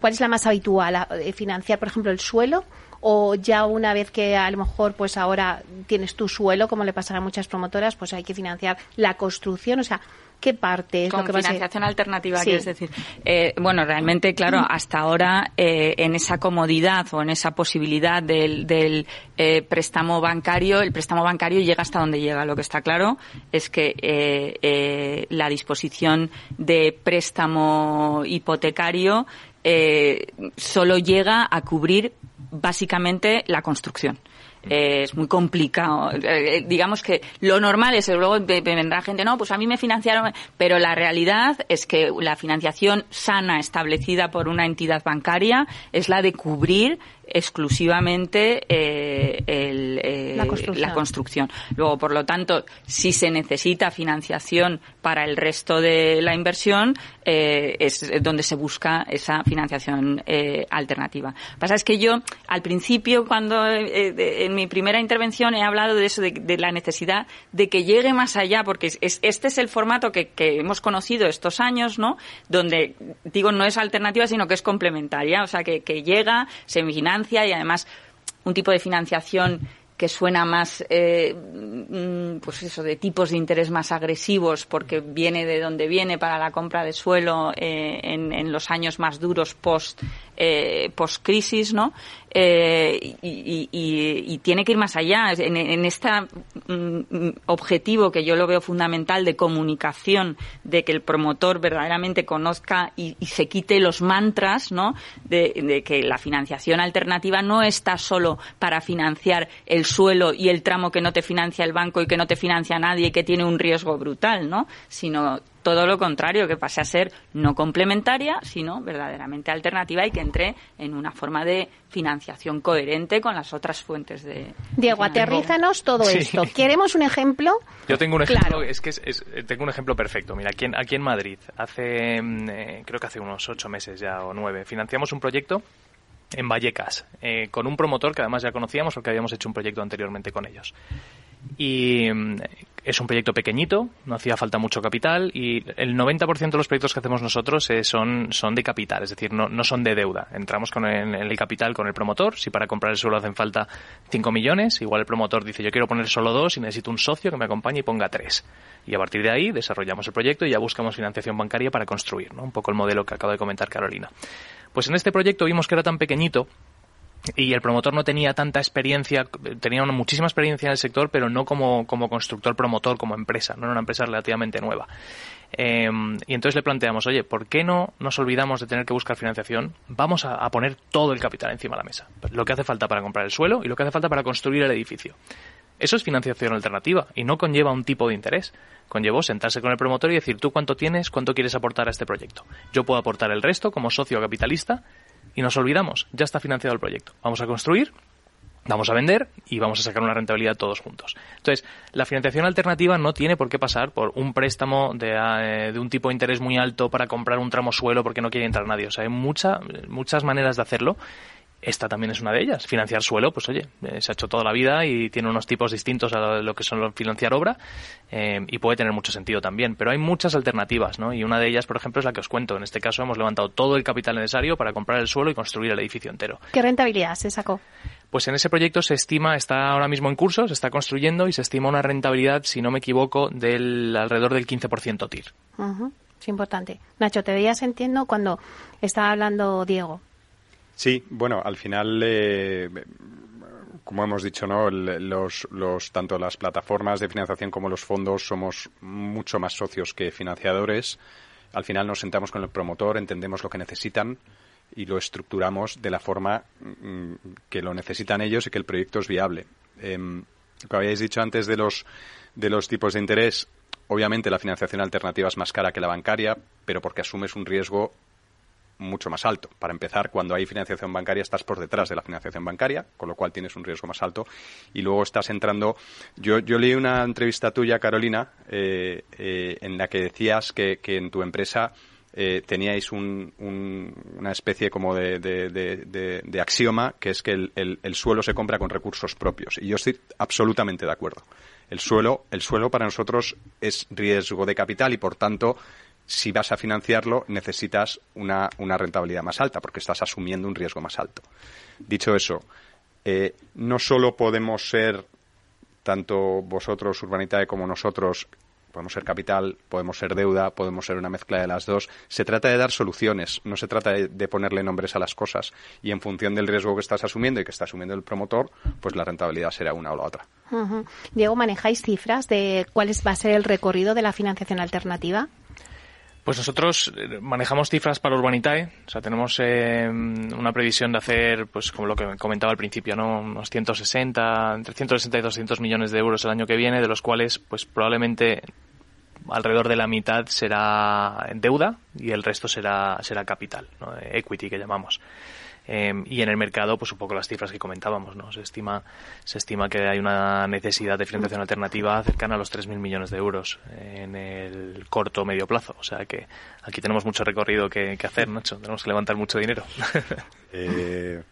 cuál es la más habitual? Eh, ¿Financiar, por ejemplo, el suelo? ¿O ya una vez que a lo mejor, pues ahora tienes tu suelo, como le pasará a muchas promotoras, pues hay que financiar la construcción? O sea, ¿Qué parte es Con lo que financiación alternativa, quieres decir. Eh, bueno, realmente, claro, hasta ahora eh, en esa comodidad o en esa posibilidad del, del eh, préstamo bancario, el préstamo bancario llega hasta donde llega. Lo que está claro es que la disposición de préstamo hipotecario solo llega a cubrir básicamente la construcción. Eh, es muy complicado. Eh, eh, digamos que lo normal es, luego vendrá gente, no, pues a mí me financiaron, pero la realidad es que la financiación sana establecida por una entidad bancaria es la de cubrir exclusivamente eh, eh, la, construcción. Luego, por lo tanto, si se necesita financiación para el resto de la inversión, eh, es donde se busca esa financiación alternativa. Pasa es que yo, al principio, cuando en mi primera intervención he hablado de eso, de, la necesidad de que llegue más allá, porque este es el formato que, que hemos conocido estos años, ¿no? Donde, digo, no es alternativa, sino que es complementaria, o sea, que, que llega, se y además un tipo de financiación que suena más, eh, mm, pues eso, de tipos de interés más agresivos, porque viene de donde viene para la compra de suelo eh, en, en, los años más duros post eh, post crisis, ¿no? Eh, y, tiene que ir más allá en, este objetivo que yo lo veo fundamental de comunicación, de que el promotor verdaderamente conozca y, se quite los mantras, ¿no? De, que la financiación alternativa no está solo para financiar el suelo y el tramo que no te financia el banco y que no te financia nadie y que tiene un riesgo brutal, ¿no? Sino todo lo contrario, que pase a ser no complementaria, sino verdaderamente alternativa y que entre en una forma de financiación coherente con las otras fuentes de. Diego, aterrízanos todo esto. ¿Queremos un ejemplo? Yo tengo un ejemplo, es que tengo un ejemplo perfecto. Mira, aquí en, aquí en Madrid, hace, mm, eh, creo que hace unos ocho meses ya o nueve, financiamos un proyecto en Vallecas, eh, con un promotor que además ya conocíamos porque habíamos hecho un proyecto anteriormente con ellos. Y mm, es un proyecto pequeñito, no hacía falta mucho capital y el 90% de los proyectos que hacemos nosotros eh, son, son de capital, es decir, no, no son de deuda. Entramos con el, capital con el promotor, si para comprar el suelo hacen falta 5 millones, igual el promotor dice yo quiero poner solo dos y necesito un socio que me acompañe y ponga tres. Y a partir de ahí desarrollamos el proyecto y ya buscamos financiación bancaria para construir, ¿no? un poco el modelo que acabo de comentar Carolina. Pues en este proyecto vimos que era tan pequeñito y el promotor no tenía tanta experiencia, tenía muchísima experiencia en el sector, pero no como, como constructor promotor, como empresa, no era una empresa relativamente nueva. Em, y entonces le planteamos, oye, ¿por qué no nos olvidamos de tener que buscar financiación? Vamos a, poner todo el capital encima de la mesa. Lo que hace falta para comprar el suelo y lo que hace falta para construir el edificio. Eso es financiación alternativa y no conlleva un tipo de interés. Conllevó sentarse con el promotor y decir, tú cuánto tienes, cuánto quieres aportar a este proyecto. Yo puedo aportar el resto como socio capitalista y nos olvidamos, ya está financiado el proyecto. Vamos a construir, vamos a vender y vamos a sacar una rentabilidad todos juntos. Entonces, la financiación alternativa no tiene por qué pasar por un préstamo de, eh, de, un tipo de interés muy alto para comprar un tramo suelo porque no quiere entrar nadie. O sea, hay mucha, muchas maneras de hacerlo esta también es una de ellas. Financiar suelo, pues oye, eh, se ha hecho toda la vida y tiene unos tipos distintos a lo que son financiar obra eh, y puede tener mucho sentido también. Pero hay muchas alternativas, ¿no? Y una de ellas, por ejemplo, es la que os cuento. En este caso hemos levantado todo el capital necesario para comprar el suelo y construir el edificio entero. ¿Qué rentabilidad se sacó? Pues en ese proyecto se estima, está ahora mismo en curso, se está construyendo y se estima una rentabilidad, si no me equivoco, del alrededor del 15% TIR. Es importante. Nacho, te veías entiendo cuando estaba hablando Diego. Sí, bueno, al final, eh, como hemos dicho, ¿no? Los, los, tanto las plataformas de financiación como los fondos somos mucho más socios que financiadores. Al final nos sentamos con el promotor, entendemos lo que necesitan y lo estructuramos de la forma mm, que lo necesitan ellos y que el proyecto es viable. Eh, lo que habíais dicho antes de los, de los tipos de interés, obviamente la financiación alternativa es más cara que la bancaria, pero porque asumes un riesgo mucho más alto. Para empezar, cuando hay financiación bancaria estás por detrás de la financiación bancaria, con lo cual tienes un riesgo más alto. Y luego estás entrando. Yo, yo leí una entrevista tuya, Carolina, eh, eh, en la que decías que, en tu empresa eh, teníais una especie como de, axioma, que es que el, el, suelo se compra con recursos propios. Y yo estoy absolutamente de acuerdo. El suelo, el suelo para nosotros es riesgo de capital y, por tanto, si vas a financiarlo necesitas una, rentabilidad más alta porque estás asumiendo un riesgo más alto. Dicho eso, eh, no solo podemos ser, tanto vosotros, Urbanitae, como nosotros, podemos ser capital, podemos ser deuda, podemos ser una mezcla de las dos. Se trata de dar soluciones, no se trata de, ponerle nombres a las cosas. Y en función del riesgo que estás asumiendo y que está asumiendo el promotor, pues la rentabilidad será una o la otra. Diego, ¿manejáis cifras de cuál va a ser el recorrido de la financiación alternativa? Pues nosotros eh, manejamos cifras para Urbanitae, o sea, tenemos eh, una previsión de hacer, pues como lo que comentaba al principio, ¿no? unos 160, entre 160 y 200 millones de euros el año que viene, de los cuales, pues probablemente alrededor de la mitad será deuda y el resto será será capital, ¿no? equity que llamamos. Em, y en el mercado, pues un poco las cifras que comentábamos, ¿no? Se estima, se estima que hay una necesidad de financiación alternativa cercana a los 3.000 millones de euros en el corto o medio plazo. O sea que aquí tenemos mucho recorrido que, hacer, Nacho. Tenemos que levantar mucho dinero. Eh,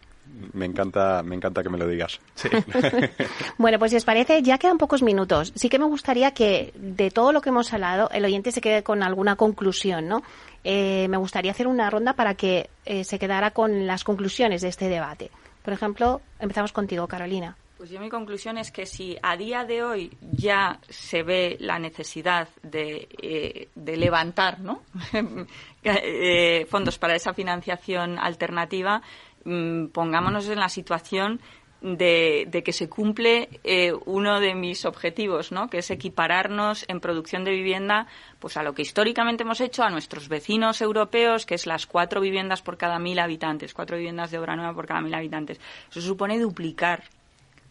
me encanta, me encanta que me lo digas. bueno, pues si os parece, ya quedan pocos minutos. Sí que me gustaría que de todo lo que hemos hablado, el oyente se quede con alguna conclusión, ¿no? Eh, me gustaría hacer una ronda para que eh, se quedara con las conclusiones de este debate. Por ejemplo, empezamos contigo, Carolina. Pues yo mi conclusión es que si a día de hoy ya se ve la necesidad de, eh, de levantar ¿no? fondos para esa financiación alternativa, Mm, pongámonos en la situación de, que se cumple eh, uno de mis objetivos, ¿no? que es equipararnos en producción de vivienda pues a lo que históricamente hemos hecho a nuestros vecinos europeos, que es las cuatro viviendas por cada mil habitantes, cuatro viviendas de obra nueva por cada mil habitantes. Eso supone duplicar,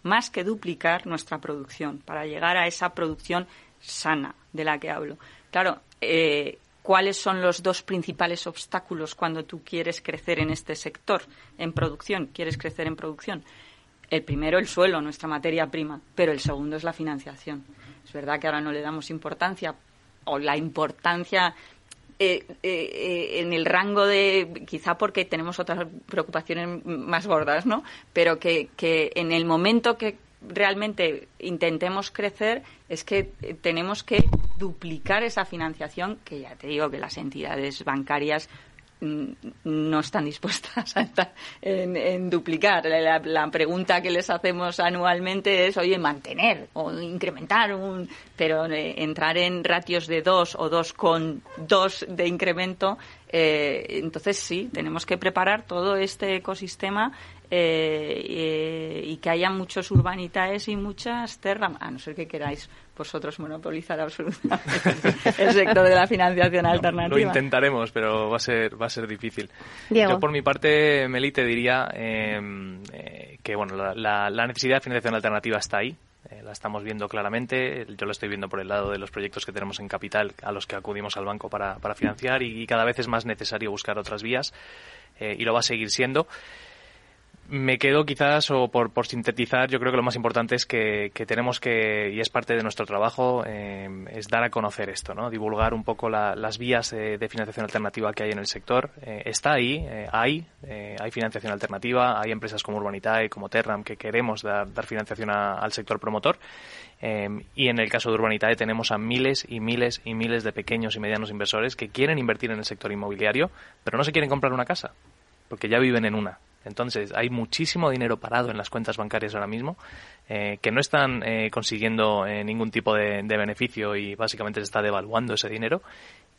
más que duplicar nuestra producción, para llegar a esa producción sana de la que hablo. Claro, eh, cuáles son los dos principales obstáculos cuando tú quieres crecer en este sector, en producción, quieres crecer en producción. El primero, el suelo, nuestra materia prima, pero el segundo es la financiación. Es verdad que ahora no le damos importancia, o la importancia eh, eh, eh, en el rango de, quizá porque tenemos otras preocupaciones más gordas, ¿no? Pero que, que en el momento que realmente intentemos crecer es que tenemos que duplicar esa financiación que ya te digo que las entidades bancarias mm, no están dispuestas a estar en, duplicar. La, pregunta que les hacemos anualmente es, oye, mantener o incrementar un... Pero eh, entrar en ratios de dos o dos con dos de incremento, eh, entonces sí, tenemos que preparar todo este ecosistema eh, y que haya muchos urbanitaes y muchas terras, a no ser que queráis vosotros monopolizar absolutamente el sector de la financiación alternativa. Lo intentaremos, pero va a ser va a ser difícil. Yo por mi parte, Meli, te diría em, eh, que bueno la, necesidad de financiación alternativa está ahí. Eh, la estamos viendo claramente. Yo la estoy viendo por el lado de los proyectos que tenemos en capital a los que acudimos al banco para, para financiar y, cada vez es más necesario buscar otras vías y lo va a seguir siendo me quedo quizás, o por, sintetizar, yo creo que lo más importante es que, tenemos que, y es parte de nuestro trabajo, eh, es dar a conocer esto, ¿no? divulgar un poco la, las vías de, financiación alternativa que hay en el sector. Eh, está ahí, eh, hay, hay financiación alternativa, hay empresas como Urbanitae, como Terram, que queremos dar, dar financiación a, al sector promotor. y en el caso de Urbanitae tenemos a miles y miles y miles de pequeños y medianos inversores que quieren invertir en el sector inmobiliario, pero no se quieren comprar una casa, porque ya viven en una entonces, hay muchísimo dinero parado en las cuentas bancarias ahora mismo eh, que no están eh, consiguiendo eh, ningún tipo de, de, beneficio y básicamente se está devaluando ese dinero.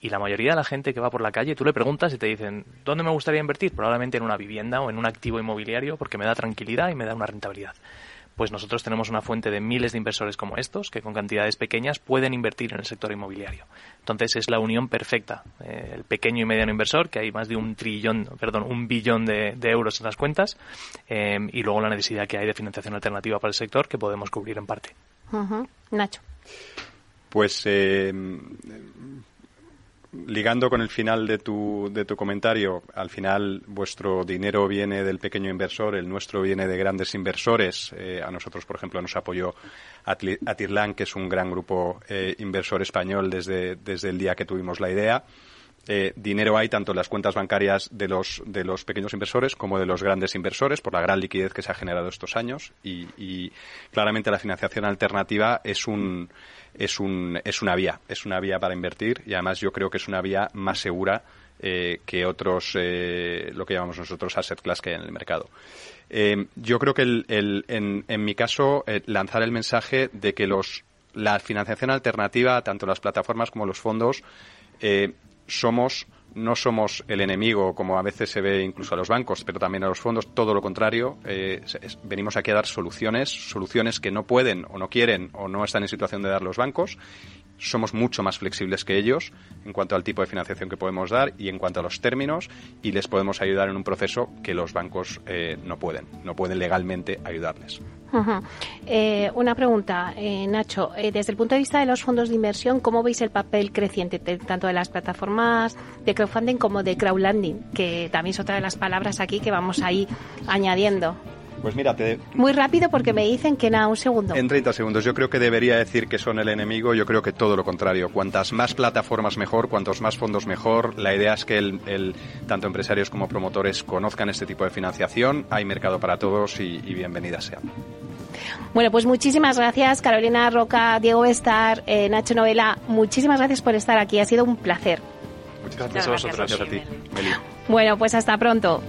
Y la mayoría de la gente que va por la calle, tú le preguntas y te dicen, ¿dónde me gustaría invertir? Probablemente en una vivienda o en un activo inmobiliario porque me da tranquilidad y me da una rentabilidad pues nosotros tenemos una fuente de miles de inversores como estos que con cantidades pequeñas pueden invertir en el sector inmobiliario. Entonces es la unión perfecta. Eh, el pequeño y mediano inversor, que hay más de un trillón, perdón, un billón de, de euros en las cuentas, eh, y luego la necesidad que hay de financiación alternativa para el sector que podemos cubrir en parte. Uh -huh. Nacho. Pues eh, ligando con el final de tu, de tu comentario, al final vuestro dinero viene del pequeño inversor, el nuestro viene de grandes inversores. Eh, a nosotros, por ejemplo, nos apoyó Atirlan, que es un gran grupo eh, inversor español desde, desde el día que tuvimos la idea. Eh, dinero hay tanto en las cuentas bancarias de los, de los pequeños inversores como de los grandes inversores por la gran liquidez que se ha generado estos años y, claramente la financiación alternativa es un, es, un, es una vía, es una vía para invertir y además yo creo que es una vía más segura eh, que otros, eh, lo que llamamos nosotros asset class que hay en el mercado. Yo creo que en, en, mi caso lanzar el mensaje de que los, la financiación alternativa, tanto las plataformas como los fondos, somos no somos el enemigo, como a veces se ve incluso a los bancos, pero también a los fondos, todo lo contrario. Eh, venimos aquí a dar soluciones, soluciones que no pueden o no quieren o no están en situación de dar los bancos. Somos mucho más flexibles que ellos en cuanto al tipo de financiación que podemos dar y en cuanto a los términos y les podemos ayudar en un proceso que los bancos eh, no pueden, no pueden legalmente ayudarles. Eh, una pregunta, eh, Nacho. Eh, desde el punto de vista de los fondos de inversión, ¿cómo veis el papel creciente tanto de las plataformas de crowdfunding como de crowdlending? Que también es otra de las palabras aquí que vamos ahí añadiendo. Pues mira, te... Muy rápido porque me dicen que nada, un segundo. En 30 segundos. Yo creo que debería decir que son el enemigo. Yo creo que todo lo contrario. Cuantas más plataformas mejor, cuantos más fondos mejor. La idea es que el, el, tanto empresarios como promotores conozcan este tipo de financiación. Hay mercado para todos y, y bienvenidas sean. Bueno, pues muchísimas gracias, Carolina Roca, Diego Bestar, eh, Nacho Novela. Muchísimas gracias por estar aquí. Ha sido un placer. Muchas gracias, Muchas gracias a vosotros. Gracias a ti, Meli. Bueno, pues hasta pronto.